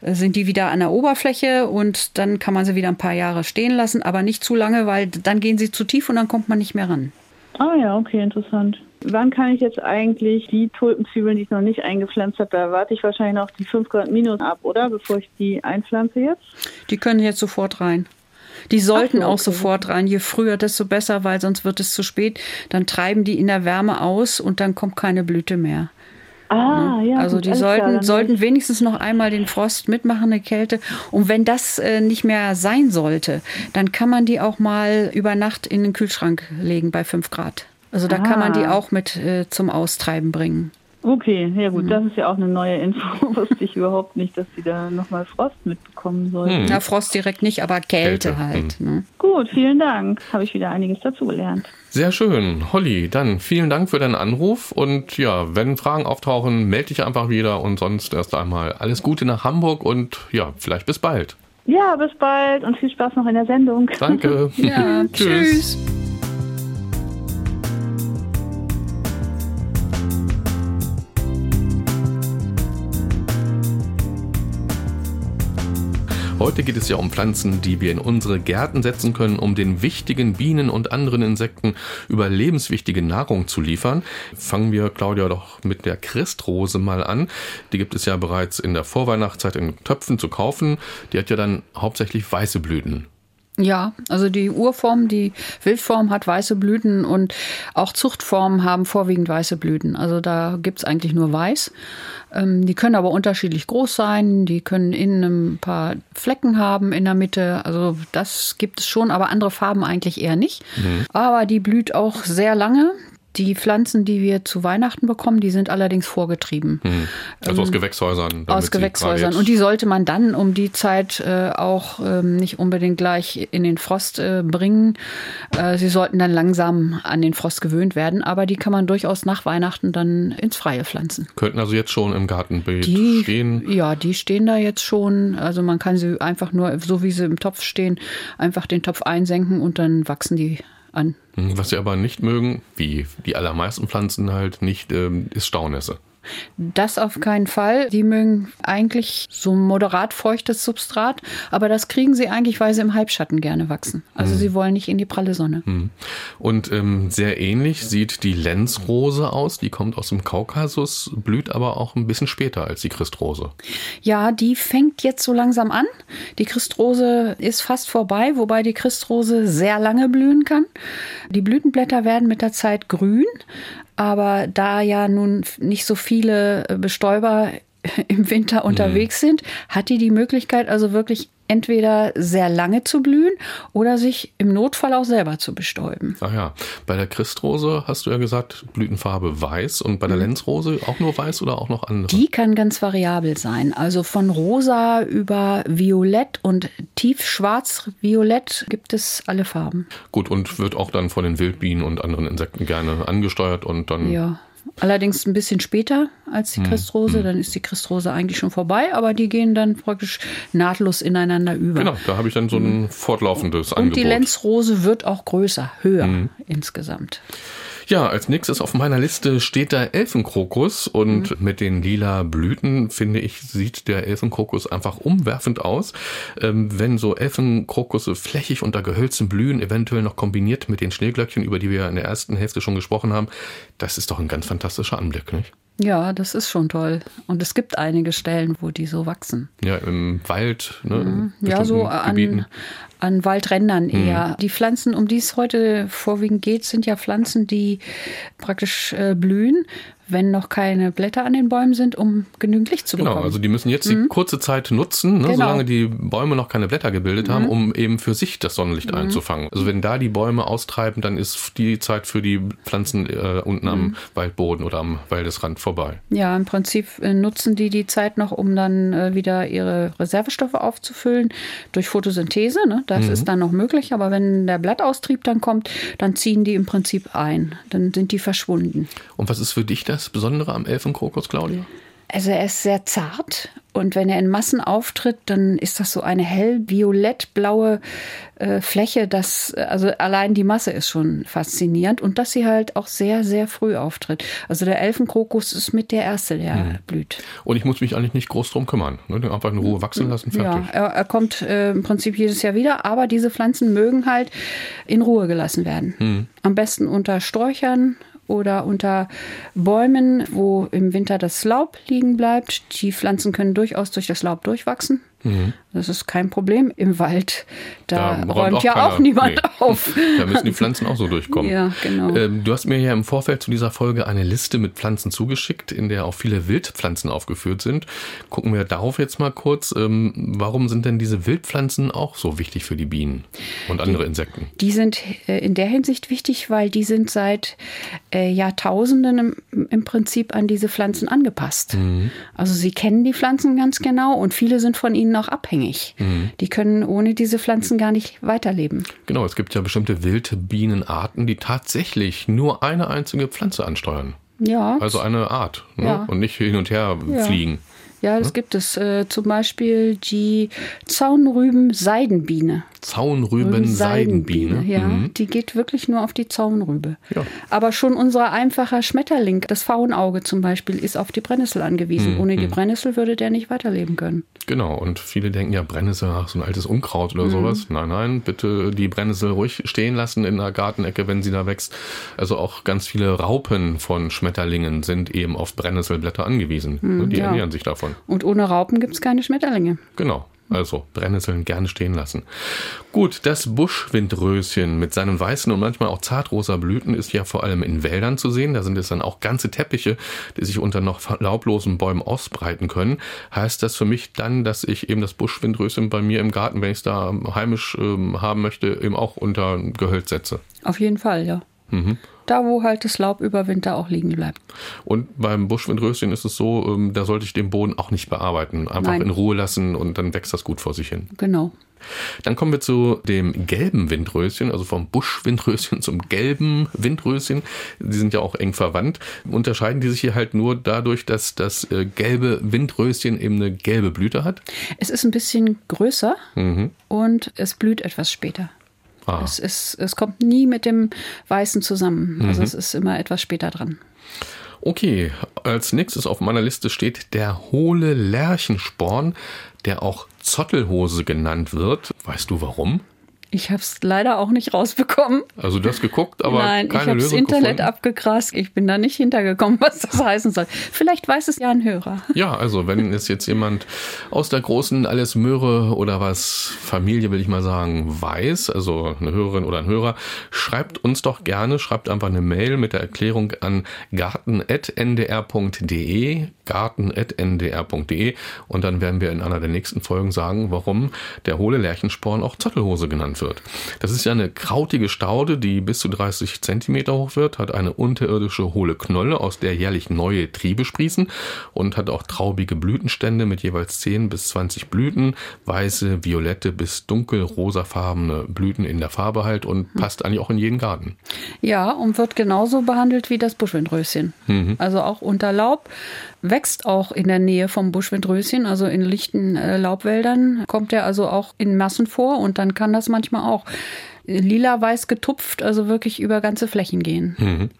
äh, sind die wieder an der Oberfläche und dann kann man sie wieder ein paar Jahre stehen lassen, aber nicht zu lange, weil dann gehen sie zu tief und dann kommt man nicht mehr ran. Ah ja, okay, interessant. Wann kann ich jetzt eigentlich die Tulpenzwiebeln, die ich noch nicht eingepflanzt habe, da warte ich wahrscheinlich noch die 5 Grad minus ab, oder? Bevor ich die einpflanze jetzt? Die können jetzt sofort rein. Die sollten Ach so, auch okay. sofort rein. Je früher, desto besser, weil sonst wird es zu spät. Dann treiben die in der Wärme aus und dann kommt keine Blüte mehr. Ah, ja. also die alles klar, sollten, sollten wenigstens noch einmal den Frost mitmachen, eine Kälte. Und wenn das äh, nicht mehr sein sollte, dann kann man die auch mal über Nacht in den Kühlschrank legen bei 5 Grad. Also da kann man die Ah. auch mit äh, zum Austreiben bringen. Okay, ja Mhm. gut, das ist ja auch eine neue Info. Wusste ich überhaupt nicht, dass die da nochmal Frost mitbekommen sollten. Hm. Na, Frost direkt nicht, aber Kälte, Kälte, halt. Ne? Gut, vielen Dank. Habe ich wieder einiges dazugelernt. Sehr schön. Holly, dann vielen Dank für deinen Anruf und ja, wenn Fragen auftauchen, melde dich einfach wieder und sonst erst einmal alles Gute nach Hamburg und ja, vielleicht bis bald. Ja, bis bald und viel Spaß noch in der Sendung. Danke. Ja, tschüss. Heute geht es ja um Pflanzen, die wir in unsere Gärten setzen können, um den wichtigen Bienen und anderen Insekten überlebenswichtige Nahrung zu liefern. Fangen wir, Claudia, doch mit der Christrose mal an. Die gibt es ja bereits in der Vorweihnachtszeit in Töpfen zu kaufen. Die hat ja dann hauptsächlich weiße Blüten. Ja, also die Urform, die Wildform hat weiße Blüten und auch Zuchtformen haben vorwiegend weiße Blüten. Also da gibt's eigentlich nur weiß. Ähm, die können aber unterschiedlich groß sein, die können innen ein paar Flecken haben in der Mitte. Also das gibt es schon, aber andere Farben eigentlich eher nicht. Aber die blüht auch sehr lange. Die Pflanzen, die wir zu Weihnachten bekommen, die sind allerdings vorgetrieben. Also aus Gewächshäusern. Aus Gewächshäusern. Und die sollte man dann um die Zeit äh, auch ähm, nicht unbedingt gleich in den Frost äh, bringen. Äh, sie sollten dann langsam an den Frost gewöhnt werden, aber die kann man durchaus nach Weihnachten dann ins Freie pflanzen. könnten also jetzt schon im Gartenbeet Die stehen. Ja, die stehen da jetzt schon. Also man kann sie einfach nur, so wie sie im Topf stehen, einfach den Topf einsenken und dann wachsen die an. Was sie aber nicht mögen, wie die allermeisten Pflanzen halt nicht, ähm, ist Staunässe. Das auf keinen Fall. Die mögen eigentlich so ein moderat feuchtes Substrat, aber das kriegen sie eigentlich, weil sie im Halbschatten gerne wachsen. Also sie wollen nicht in die pralle Sonne. Und ähm, sehr ähnlich sieht die Lenzrose aus. Die kommt aus dem Kaukasus, blüht aber auch ein bisschen später als die Christrose. Ja, die fängt jetzt so langsam an. Die Christrose ist fast vorbei, wobei die Christrose sehr lange blühen kann. Die Blütenblätter werden mit der Zeit grün, aber da ja nun nicht so viele Bestäuber im Winter unterwegs sind, hat die die Möglichkeit also wirklich entweder sehr lange zu blühen oder sich im Notfall auch selber zu bestäuben. Ah ja, bei der Christrose hast du ja gesagt, Blütenfarbe weiß und bei der Lenzrose auch nur weiß oder auch noch andere? Die kann ganz variabel sein. Also von rosa über violett und tiefschwarz-violett gibt es alle Farben. Gut, und wird auch dann von den Wildbienen und anderen Insekten gerne angesteuert und dann Ja. Allerdings ein bisschen später als Hm, die Christrose, dann ist die Christrose eigentlich schon vorbei, aber die gehen dann praktisch nahtlos ineinander über. Genau, da habe ich dann so ein fortlaufendes Und Angebot. die Lenzrose wird auch größer, höher Mhm. insgesamt. Ja, als nächstes auf meiner Liste steht der Elfenkrokus und Mhm. mit den lila Blüten, finde ich, sieht der Elfenkrokus einfach umwerfend aus. Ähm, wenn so Elfenkrokusse flächig unter Gehölzen blühen, eventuell noch kombiniert mit den Schneeglöckchen, über die wir in der ersten Hälfte schon gesprochen haben, das ist doch ein ganz fantastischer Anblick, nicht? Ja, das ist schon toll. Und es gibt einige Stellen, wo die so wachsen. Ja, im Wald, ne, Mhm. Ja, so Gebieten. Mhm. an, an Waldrändern eher. Die Pflanzen, um die es heute vorwiegend geht, sind ja Pflanzen, die praktisch äh, blühen, wenn noch keine Blätter an den Bäumen sind, um genügend Licht zu Genau, bekommen. also die müssen jetzt die kurze Zeit nutzen, ne, Genau. solange die Bäume noch keine Blätter gebildet haben, um eben für sich das Sonnenlicht einzufangen. Also wenn da die Bäume austreiben, dann ist die Zeit für die Pflanzen äh, unten am Waldboden oder am Waldesrand vorbei. Ja, im Prinzip äh, nutzen die die Zeit noch, um dann äh, wieder ihre Reservestoffe aufzufüllen durch Photosynthese. Ne? Das ist dann noch möglich, aber wenn der Blattaustrieb dann kommt, dann ziehen die im Prinzip ein. Dann sind die verschwunden. Und was ist für dich das Besondere am Elfenkrokus, Claudia? Also er ist sehr zart und wenn er in Massen auftritt, dann ist das so eine hell violett-blaue äh, Fläche. Das, also allein die Masse ist schon faszinierend und dass sie halt auch sehr, sehr früh auftritt. Also der Elfenkrokus ist mit der erste, der blüht. Und ich muss mich eigentlich nicht groß drum kümmern. Ne? Den Einfach in Ruhe wachsen lassen, fertig. Ja, er, er kommt äh, im Prinzip jedes Jahr wieder, aber diese Pflanzen mögen halt in Ruhe gelassen werden. Hm. Am besten unter Sträuchern oder unter Bäumen, wo im Winter das Laub liegen bleibt. Die Pflanzen können durchaus durch das Laub durchwachsen. Das ist kein Problem. Im Wald, da. Da räumt, auch ja keiner- auch niemand nee. auf. Da müssen die Pflanzen auch so durchkommen. Ja, genau. Ähm, du hast mir ja im Vorfeld zu dieser Folge eine Liste mit Pflanzen zugeschickt, in der auch viele Wildpflanzen aufgeführt sind. Gucken wir darauf jetzt mal kurz. Ähm, warum sind denn diese Wildpflanzen auch so wichtig für die Bienen und andere Insekten? Die sind äh, in der Hinsicht wichtig, weil die sind seit äh, Jahrtausenden im, im Prinzip an diese Pflanzen angepasst. Also sie kennen die Pflanzen ganz genau und viele sind von ihnen auch abhängig. Die können ohne diese Pflanzen gar nicht weiterleben. Genau, es gibt ja bestimmte Wildbienenarten, die tatsächlich nur eine einzige Pflanze ansteuern. Ja, Also eine Art. Ne? Ja. Und nicht hin und her Ja. fliegen. Ja das gibt es. Äh, zum Beispiel die Zaunrüben-Seidenbiene. Zaunrüben-Seidenbiene. Ja, Mhm. die geht wirklich nur auf die Zaunrübe. Ja. Aber schon unser einfacher Schmetterling, das Faunauge zum Beispiel, ist auf die Brennnessel Mhm. angewiesen. Ohne die Brennnessel würde der nicht weiterleben können. Genau, und viele denken ja, Brennnessel, ach, so ein altes Unkraut Mhm. oder sowas. Nein, nein, bitte die Brennnessel ruhig stehen lassen in der Gartenecke, wenn sie da wächst. Also auch ganz viele Raupen von Schmetterlingen sind eben auf Brennnesselblätter angewiesen. die Mhm, ja. ernähren sich davon. Und ohne Raupen gibt es keine Schmetterlinge. Genau. Also Brennnesseln gerne stehen lassen. Gut, das Buschwindröschen mit seinen weißen und manchmal auch zartrosa Blüten ist ja vor allem in Wäldern zu sehen. Da sind es dann auch ganze Teppiche, die sich unter noch laublosen Bäumen ausbreiten können. Heißt das für mich dann, dass ich eben das Buschwindröschen bei mir im Garten, wenn ich es da heimisch ähm, haben möchte, eben auch unter Gehölz setze? Auf jeden Fall, ja. Mhm. Da, wo halt das Laub über Winter auch liegen bleibt. Und beim Buschwindröschen ist es so, ähm, da sollte ich den Boden auch nicht bearbeiten. Einfach Nein. in Ruhe lassen und dann wächst das gut vor sich hin. Genau. Dann kommen wir zu dem gelben Windröschen, also vom Buschwindröschen zum gelben Windröschen. Die sind ja auch eng verwandt. Unterscheiden die sich hier halt nur dadurch, dass das äh, gelbe Windröschen eben eine gelbe Blüte hat? Es ist ein bisschen größer Mhm. und es blüht etwas später. Ah, Es, ist, es kommt nie mit dem Weißen zusammen. Also Mhm. es ist immer etwas später dran. okay. Als nächstes auf meiner Liste steht der hohle Lerchensporn, der auch Zottelhose genannt wird. Weißt du warum? Ich habe es leider auch nicht rausbekommen. Also du hast geguckt, aber Nein, ich keine habe das Internet gefunden. abgegrast. Ich bin da nicht hintergekommen, was das heißen soll. Vielleicht weiß es ja ein Hörer. Ja, also wenn es jetzt jemand aus der großen Alles Möhre oder was Familie, will ich mal sagen, weiß, also eine Hörerin oder ein Hörer, schreibt uns doch gerne, schreibt einfach eine Mail mit der Erklärung an garten.ndr.de. garten.ndr.de und dann werden wir in einer der nächsten Folgen sagen, warum der hohle Lärchensporn auch Zottelhose genannt wird. Das ist ja eine krautige Staude, die bis zu 30 Zentimeter hoch wird, hat eine unterirdische hohle Knolle, aus der jährlich neue Triebe sprießen und hat auch traubige Blütenstände mit jeweils 10 bis 20 Blüten, weiße, violette bis dunkel rosafarbene Blüten in der Farbe halt und passt eigentlich auch in jeden Garten. Ja, und wird genauso behandelt wie das Buschwindröschen. Mhm. Also auch unter Laub wächst auch in der Nähe vom Buschwindröschen, also in lichten äh, Laubwäldern kommt er also auch in Massen vor und dann kann das manchmal auch lila-weiß getupft, also wirklich über ganze Flächen gehen. Mhm.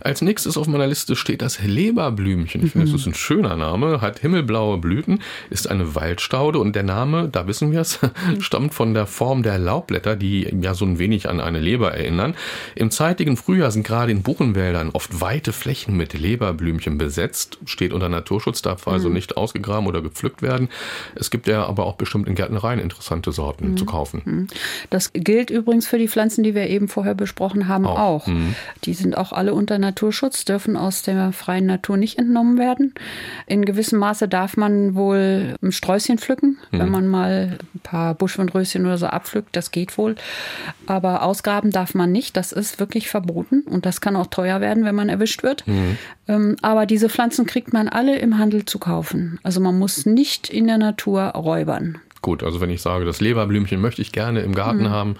Als nächstes auf meiner Liste steht das Leberblümchen. Ich finde, das ist ein schöner Name, hat himmelblaue Blüten, ist eine Waldstaude und der Name, da wissen wir es, stammt von der Form der Laubblätter, die ja so ein wenig an eine Leber erinnern. Im zeitigen Frühjahr sind gerade in Buchenwäldern oft weite Flächen mit Leberblümchen besetzt, steht unter Naturschutz, darf also mhm. nicht ausgegraben oder gepflückt werden. Es gibt ja aber auch bestimmt in Gärtnereien interessante Sorten mhm. zu kaufen. Mhm. Das gilt übrigens für die Pflanzen, die wir eben vorher besprochen haben, auch. auch. Mhm. Die sind auch alle unter Naturschutz, dürfen aus der freien Natur nicht entnommen werden. In gewissem Maße darf man wohl ein Sträußchen pflücken, mhm. wenn man mal ein paar Buschwindröschen oder so abpflückt, das geht wohl. Aber ausgraben darf man nicht, das ist wirklich verboten und das kann auch teuer werden, wenn man erwischt wird. Mhm. Ähm, aber diese Pflanzen kriegt man alle im Handel zu kaufen. Also man muss nicht in der Natur räubern. Gut, also wenn ich sage, das Leberblümchen möchte ich gerne im Garten mhm. haben,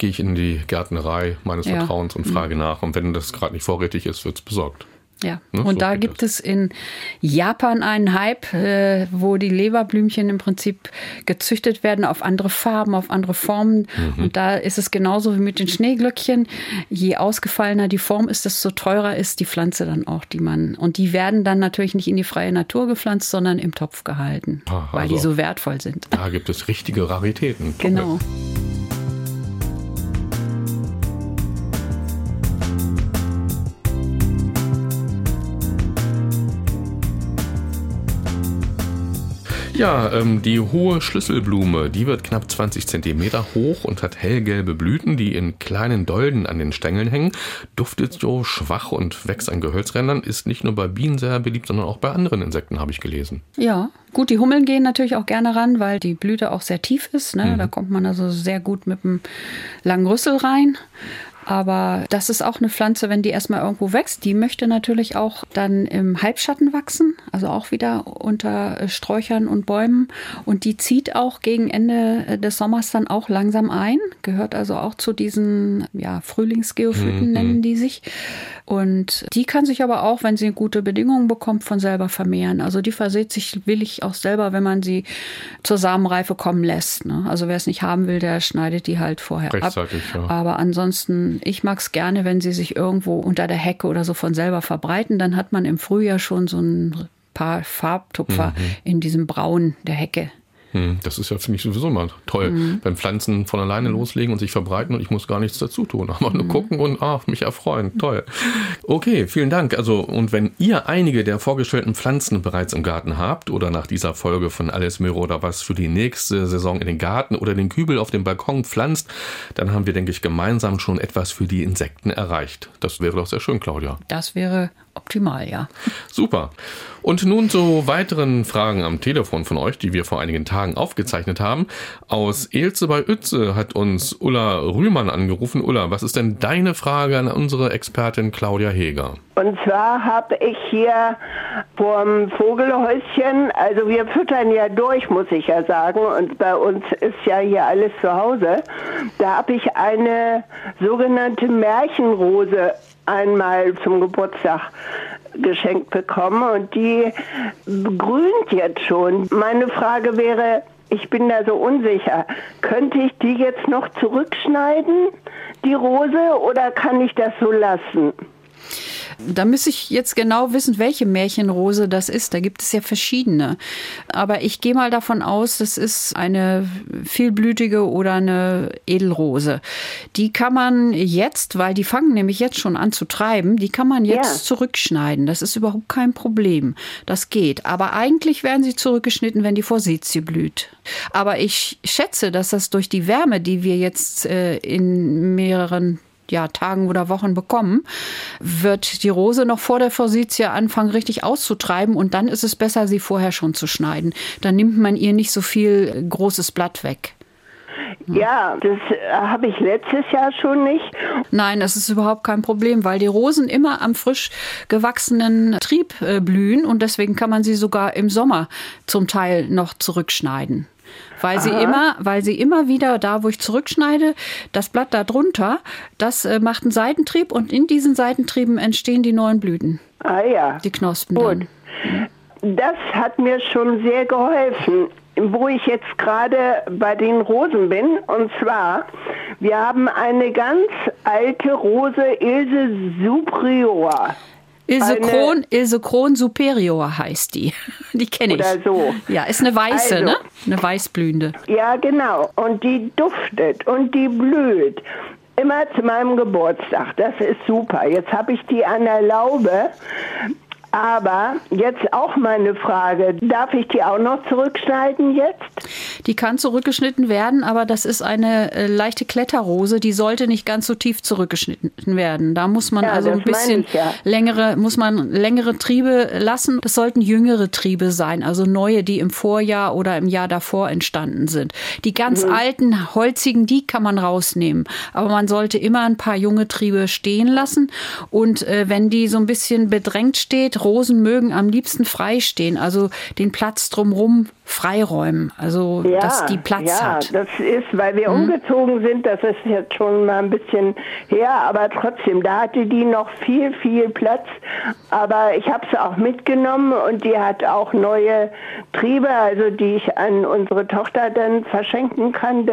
gehe ich in die Gärtnerei meines ja. Vertrauens und frage mhm. nach. Und wenn das gerade nicht vorrätig ist, wird es besorgt. Ja, ne? und so da gibt das. es in Japan einen Hype, äh, wo die Leberblümchen im Prinzip gezüchtet werden auf andere Farben, auf andere Formen. Mhm. Und da ist es genauso wie mit den Schneeglöckchen. Je ausgefallener die Form ist, desto teurer ist die Pflanze dann auch, die man. Und die werden dann natürlich nicht in die freie Natur gepflanzt, sondern im Topf gehalten, ah, weil die also so wertvoll sind. Da gibt es richtige Raritäten. Genau. Ja, ähm, die hohe Schlüsselblume, die wird knapp 20 Zentimeter hoch und hat hellgelbe Blüten, die in kleinen Dolden an den Stängeln hängen, duftet so schwach und wächst an Gehölzrändern, ist nicht nur bei Bienen sehr beliebt, sondern auch bei anderen Insekten, habe ich gelesen. Ja, gut, die Hummeln gehen natürlich auch gerne ran, weil die Blüte auch sehr tief ist. Ne? Mhm. Da kommt man also sehr gut mit einem langen Rüssel rein. Aber das ist auch eine Pflanze, wenn die erstmal irgendwo wächst, die möchte natürlich auch dann im Halbschatten wachsen, also auch wieder unter Sträuchern und Bäumen. Und die zieht auch gegen Ende des Sommers dann auch langsam ein, gehört also auch zu diesen ja, Frühlingsgeophyten, mhm. nennen die sich. Und die kann sich aber auch, wenn sie gute Bedingungen bekommt, von selber vermehren. Also die verseht sich willig auch selber, wenn man sie zur Samenreife kommen lässt. Ne? Also wer es nicht haben will, der schneidet die halt vorher ab. Ja. Aber ansonsten, ich mag es gerne, wenn sie sich irgendwo unter der Hecke oder so von selber verbreiten. Dann hat man im Frühjahr schon so ein paar Farbtupfer mhm. in diesem Braun der Hecke. Hm, das ist ja, finde ich, sowieso mal toll. Mhm. Wenn Pflanzen von alleine mhm. loslegen und sich verbreiten und ich muss gar nichts dazu tun. Aber nur mhm. gucken und ah, mich erfreuen. Toll. Okay, vielen Dank. Also, und wenn ihr einige der vorgestellten Pflanzen bereits im Garten habt oder nach dieser Folge von Alles Möhre oder was für die nächste Saison in den Garten oder den Kübel auf dem Balkon pflanzt, dann haben wir, denke ich, gemeinsam schon etwas für die Insekten erreicht. Das wäre doch sehr schön, Claudia. Das wäre optimal, ja. Super. Und nun zu weiteren Fragen am Telefon von euch, die wir vor einigen Tagen aufgezeichnet haben. Aus Elze bei Uetze hat uns Ulla Rühmann angerufen. Ulla, was ist denn deine Frage an unsere Expertin Claudia Heger? Und zwar habe ich hier vom Vogelhäuschen, also wir füttern ja durch, muss ich ja sagen, und bei uns ist ja hier alles zu Hause. Da habe ich eine sogenannte Märchenrose einmal zum Geburtstag geschenkt bekommen und die grünt jetzt schon. Meine Frage wäre, ich bin da so unsicher. Könnte ich die jetzt noch zurückschneiden, die Rose, oder kann ich das so lassen? Da müsste ich jetzt genau wissen, welche Märchenrose das ist. Da gibt es ja verschiedene. Aber ich gehe mal davon aus, das ist eine vielblütige oder eine Edelrose. Die kann man jetzt, weil die fangen nämlich jetzt schon an zu treiben, die kann man jetzt ja. zurückschneiden. Das ist überhaupt kein Problem. Das geht. Aber eigentlich werden sie zurückgeschnitten, wenn die Forsythie blüht. Aber ich schätze, dass das durch die Wärme, die wir jetzt äh, in mehreren ja, Tagen oder Wochen bekommen, wird die Rose noch vor der Forsythia anfangen, richtig auszutreiben. Und dann ist es besser, sie vorher schon zu schneiden. Dann nimmt man ihr nicht so viel großes Blatt weg. Ja, das äh, habe ich letztes Jahr schon nicht. Nein, das ist überhaupt kein Problem, weil die Rosen immer am frisch gewachsenen Trieb äh, blühen und deswegen kann man sie sogar im Sommer zum Teil noch zurückschneiden. Weil sie immer, weil sie immer wieder da, wo ich zurückschneide, das Blatt da drunter, das äh, macht einen Seitentrieb und in diesen Seitentrieben entstehen die neuen Blüten. Ah ja. Die Knospen Gut. dann. Das hat mir schon sehr geholfen, wo ich jetzt gerade bei den Rosen bin. Und zwar, wir haben eine ganz alte Rose, Ilse superior. Ilsekron, Ilsekron superior heißt die. Die kenne ich. Oder so. Ja, ist eine weiße, Also. ne? Eine weißblühende. Ja, genau. Und die duftet und die blüht. Immer zu meinem Geburtstag. Das ist super. Jetzt habe ich die an der Laube. Aber jetzt auch meine Frage. Darf ich die auch noch zurückschneiden jetzt? Die kann zurückgeschnitten werden, aber das ist eine äh, leichte Kletterrose, die sollte nicht ganz so tief zurückgeschnitten werden. Da muss man Ja, also ein bisschen ich ja. längere, muss man längere Triebe lassen. Das sollten jüngere Triebe sein, also neue, die im Vorjahr oder im Jahr davor entstanden sind. Die ganz Mhm. alten, holzigen, die kann man rausnehmen. Aber man sollte immer ein paar junge Triebe stehen lassen. Und äh, wenn die so ein bisschen bedrängt steht, Rosen mögen am liebsten frei stehen, also den Platz drumrum freiräumen, also dass die Platz ja, hat. das ist, weil wir umgezogen sind, das ist jetzt schon mal ein bisschen her, aber trotzdem, da hatte die noch viel, viel Platz. Aber ich habe sie auch mitgenommen und die hat auch neue Triebe, also die ich an unsere Tochter dann verschenken kann.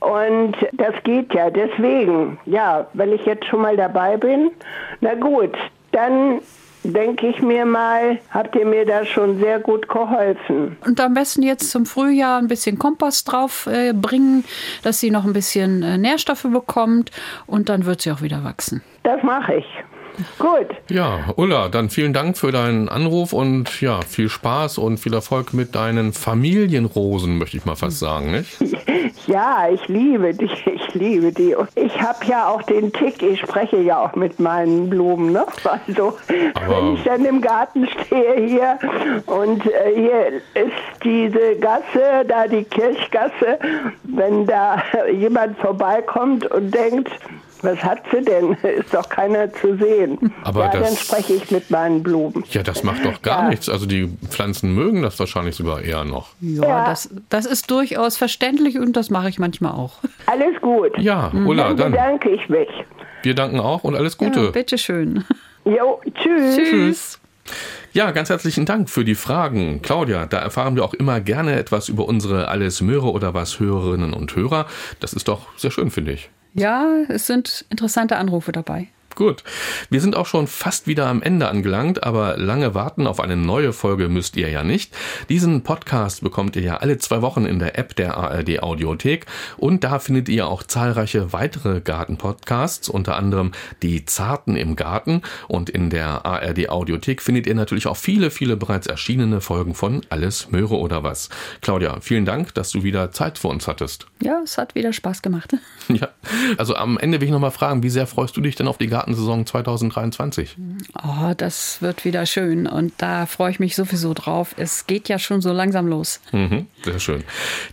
Und das geht ja, deswegen, ja, weil ich jetzt schon mal dabei bin. Na gut, dann denke ich mir mal, habt ihr mir da schon sehr gut geholfen. Und am besten jetzt zum Frühjahr ein bisschen Kompost drauf äh, bringen, dass sie noch ein bisschen äh, Nährstoffe bekommt und dann wird sie auch wieder wachsen. Das mache ich. Gut. Ja, Ulla, dann vielen Dank für deinen Anruf und ja, viel Spaß und viel Erfolg mit deinen Familienrosen, möchte ich mal fast sagen, nicht? Ja, ich liebe die, ich liebe die. Und ich habe ja auch den Tick, ich spreche ja auch mit meinen Blumen, ne? Also, Aber- wenn ich dann im Garten stehe hier und äh, hier ist diese Gasse, da die Kirchgasse, wenn da jemand vorbeikommt und denkt, was hat sie denn? Ist doch keiner zu sehen. Aber ja, dann das- spreche ich mit meinen Blumen. Ja, das macht doch gar Ja. nichts. Also die Pflanzen mögen das wahrscheinlich sogar eher noch. Ja, Ja. Das, das ist durchaus verständlich und das mache ich manchmal auch. Alles gut. Ja, Ulla, Dann dann bedanke ich mich. wir danken auch und alles Ja, Gute. bitteschön. Jo, tschüss. Tschüss. Ja, ganz herzlichen Dank für die Fragen. Claudia, da erfahren wir auch immer gerne etwas über unsere Alles Möhre oder was Hörerinnen und Hörer. Das ist doch sehr schön, finde ich. Ja, es sind interessante Anrufe dabei. Gut. Wir sind auch schon fast wieder am Ende angelangt, aber lange warten auf eine neue Folge müsst ihr ja nicht. Diesen Podcast bekommt ihr ja alle zwei Wochen in der App der ARD Audiothek und da findet ihr auch zahlreiche weitere Garten-Podcasts, unter anderem die Zarten im Garten und in der ARD Audiothek findet ihr natürlich auch viele, viele bereits erschienene Folgen von Alles Möhre oder was. Claudia, vielen Dank, dass du wieder Zeit für uns hattest. Ja, es hat wieder Spaß gemacht. Ja, also am Ende will ich nochmal fragen, wie sehr freust du dich denn auf die Gartensaison 2023? Oh, das wird wieder schön und da freue ich mich sowieso drauf. Es geht ja schon so langsam los. Mhm, sehr schön.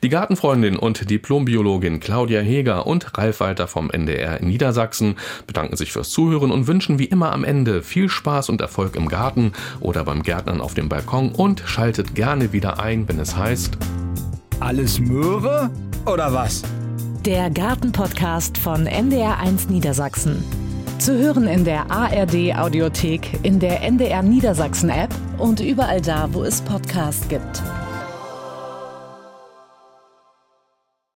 Die Gartenfreundin und Diplombiologin Claudia Heger und Ralf Walter vom NDR in Niedersachsen bedanken sich fürs Zuhören und wünschen wie immer am Ende viel Spaß und Erfolg im Garten oder beim Gärtnern auf dem Balkon und schaltet gerne wieder ein, wenn es heißt Alles Möhre oder was? Der Garten-Podcast von NDR1 Niedersachsen. Zu hören in der ARD Audiothek, in der NDR Niedersachsen App und überall da, wo es Podcasts gibt.